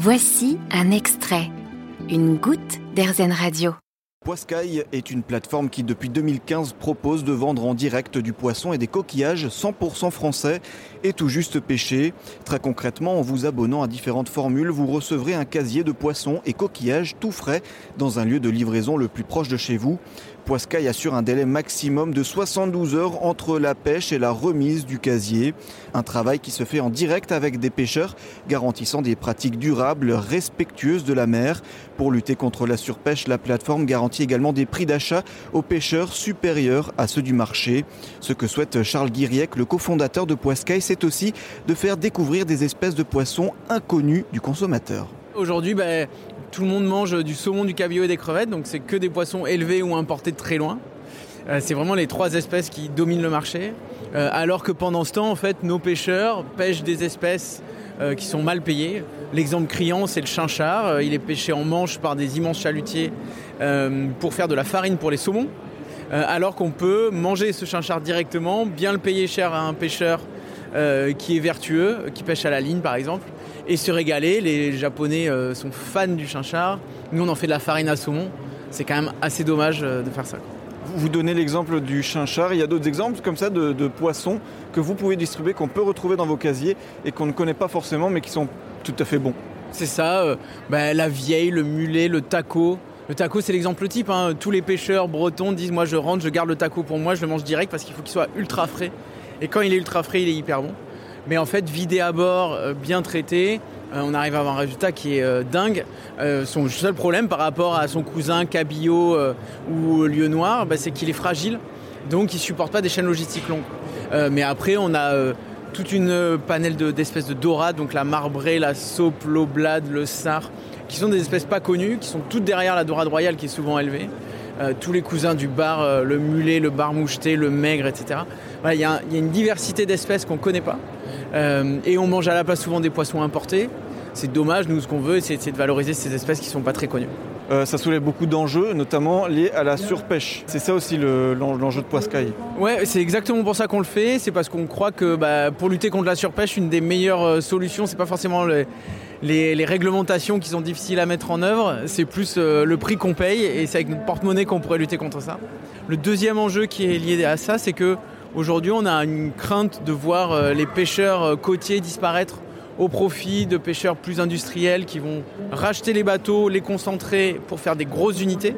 Voici un extrait, une goutte d'Airzen Radio. Poiscaille est une plateforme qui depuis 2015 propose de vendre en direct du poisson et des coquillages 100% français et tout juste pêchés. Très concrètement, en vous abonnant à différentes formules, vous recevrez un casier de poissons et coquillages tout frais dans un lieu de livraison le plus proche de chez vous. Poiscaille assure un délai maximum de 72 heures entre la pêche et la remise du casier. Un travail qui se fait en direct avec des pêcheurs, garantissant des pratiques durables, respectueuses de la mer. Pour lutter contre la surpêche, la plateforme garantit également des prix d'achat aux pêcheurs supérieurs à ceux du marché. Ce que souhaite Charles Guiriec, le cofondateur de Poiscaille, c'est aussi de faire découvrir des espèces de poissons inconnues du consommateur. Aujourd'hui, ben, tout le monde mange du saumon, du cabillaud et des crevettes, donc c'est que des poissons élevés ou importés de très loin. Euh, c'est vraiment les trois espèces qui dominent le marché. Euh, alors que pendant ce temps, en fait, nos pêcheurs pêchent des espèces euh, qui sont mal payées. L'exemple criant, c'est le chinchard. il est pêché en manche par des immenses chalutiers pour faire de la farine pour les saumons. alors qu'on peut manger ce chinchard directement, bien le payer cher à un pêcheur qui est vertueux, qui pêche à la ligne par exemple, et se régaler. Les Japonais euh, sont fans du chinchard. Nous, on en fait de la farine à saumon. C'est quand même assez dommage euh, de faire ça. Vous donnez l'exemple du chinchard. Il y a d'autres exemples comme ça de, poissons que vous pouvez distribuer, qu'on peut retrouver dans vos casiers et qu'on ne connaît pas forcément, mais qui sont tout à fait bons. C'est ça. Euh, bah, la vieille, le mulet, le taco. Le taco, c'est l'exemple type. Hein. Tous les pêcheurs bretons disent Moi, je rentre, je garde le taco pour moi, je le mange direct parce qu'il faut qu'il soit ultra frais. Et quand il est ultra frais, il est hyper bon. Mais en fait, vidé à bord, euh, bien traité, euh, on arrive à avoir un résultat qui est euh, dingue. son seul problème par rapport à son cousin cabillaud ou lieu noir, bah, c'est qu'il est fragile, donc il ne supporte pas des chaînes logistiques longues. mais après, on a toute une panelle d'espèces de, dorades, donc la marbrée, la saupe, l'oblade, le sar, qui sont des espèces pas connues, qui sont toutes derrière la dorade royale qui est souvent élevée. tous les cousins du bar, le mulet, le bar moucheté, le maigre, etc. Il y, a une diversité d'espèces qu'on ne connaît pas. Euh, et on mange à la place souvent des poissons importés. C'est dommage, nous ce qu'on veut, c'est de valoriser ces espèces qui ne sont pas très connues. Euh, ça soulève beaucoup d'enjeux, notamment liés à la surpêche. C'est ça aussi l'enjeu de Poiscaille. Ouais, c'est exactement pour ça qu'on le fait. C'est parce qu'on croit que bah, pour lutter contre la surpêche, une des meilleures euh, solutions, c'est pas forcément les, réglementations qui sont difficiles à mettre en œuvre, c'est plus le prix qu'on paye et c'est avec notre porte-monnaie qu'on pourrait lutter contre ça. Le deuxième enjeu qui est lié à ça, c'est que Aujourd'hui, on a une crainte de voir euh, les pêcheurs euh, côtiers disparaître au profit de pêcheurs plus industriels qui vont racheter les bateaux, les concentrer pour faire des grosses unités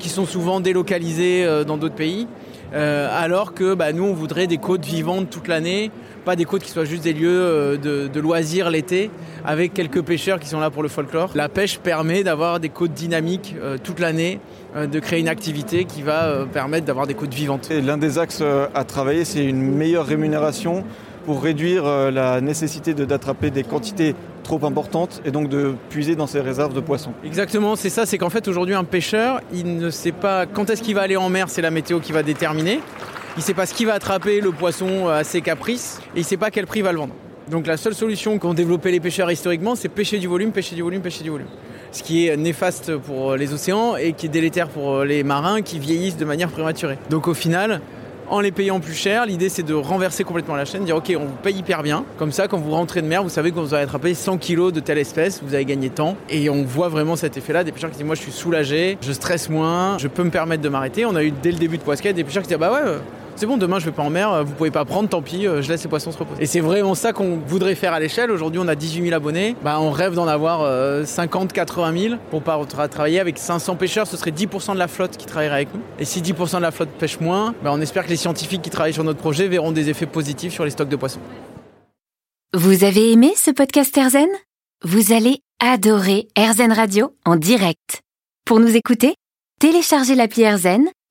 qui sont souvent délocalisées euh, dans d'autres pays. Alors que bah, nous, on voudrait des côtes vivantes toute l'année, pas des côtes qui soient juste des lieux de, loisirs l'été, avec quelques pêcheurs qui sont là pour le folklore. La pêche permet d'avoir des côtes dynamiques toute l'année, euh, de créer une activité qui va euh, permettre d'avoir des côtes vivantes. L'un des axes euh, à travailler, c'est une meilleure rémunération pour réduire la nécessité d'attraper des quantités trop importantes et donc de puiser dans ses réserves de poissons. Exactement, c'est ça, c'est qu'en fait aujourd'hui un pêcheur, il ne sait pas quand est-ce qu'il va aller en mer, c'est la météo qui va déterminer. Il ne sait pas ce qu'il va attraper, le poisson à ses caprices, et il ne sait pas quel prix il va le vendre. Donc la seule solution qu'ont développé les pêcheurs historiquement, c'est pêcher du volume, pêcher du volume, pêcher du volume ce qui est néfaste pour les océans et qui est délétère pour les marins qui vieillissent de manière prématurée. Donc au final, en les payant plus cher, l'idée c'est de renverser complètement la chaîne, dire ok on vous paye hyper bien, comme ça quand vous rentrez de mer, vous savez que vous allez attraper 100 kg de telle espèce, vous avez gagné tant, et on voit vraiment cet effet-là, des pêcheurs qui disent moi je suis soulagé, je stresse moins, je peux me permettre de m'arrêter. On a eu dès le début de Poisquet des pêcheurs qui disent bah ouais c'est bon, demain je vais pas en mer, vous pouvez pas prendre, tant pis, euh, je laisse les poissons se reposer. Et c'est vraiment ça qu'on voudrait faire à l'échelle. Aujourd'hui, on a 18 000 abonnés. Bah, on rêve d'en avoir 50, 80 000 pour pas travailler avec 500 pêcheurs. Ce serait 10% de la flotte qui travaillerait avec nous. Et si 10% de la flotte pêche moins, bah, on espère que les scientifiques qui travaillent sur notre projet verront des effets positifs sur les stocks de poissons. Vous avez aimé ce podcast Erzen Vous allez adorer Erzen Radio en direct. Pour nous écouter, téléchargez l'appli Erzen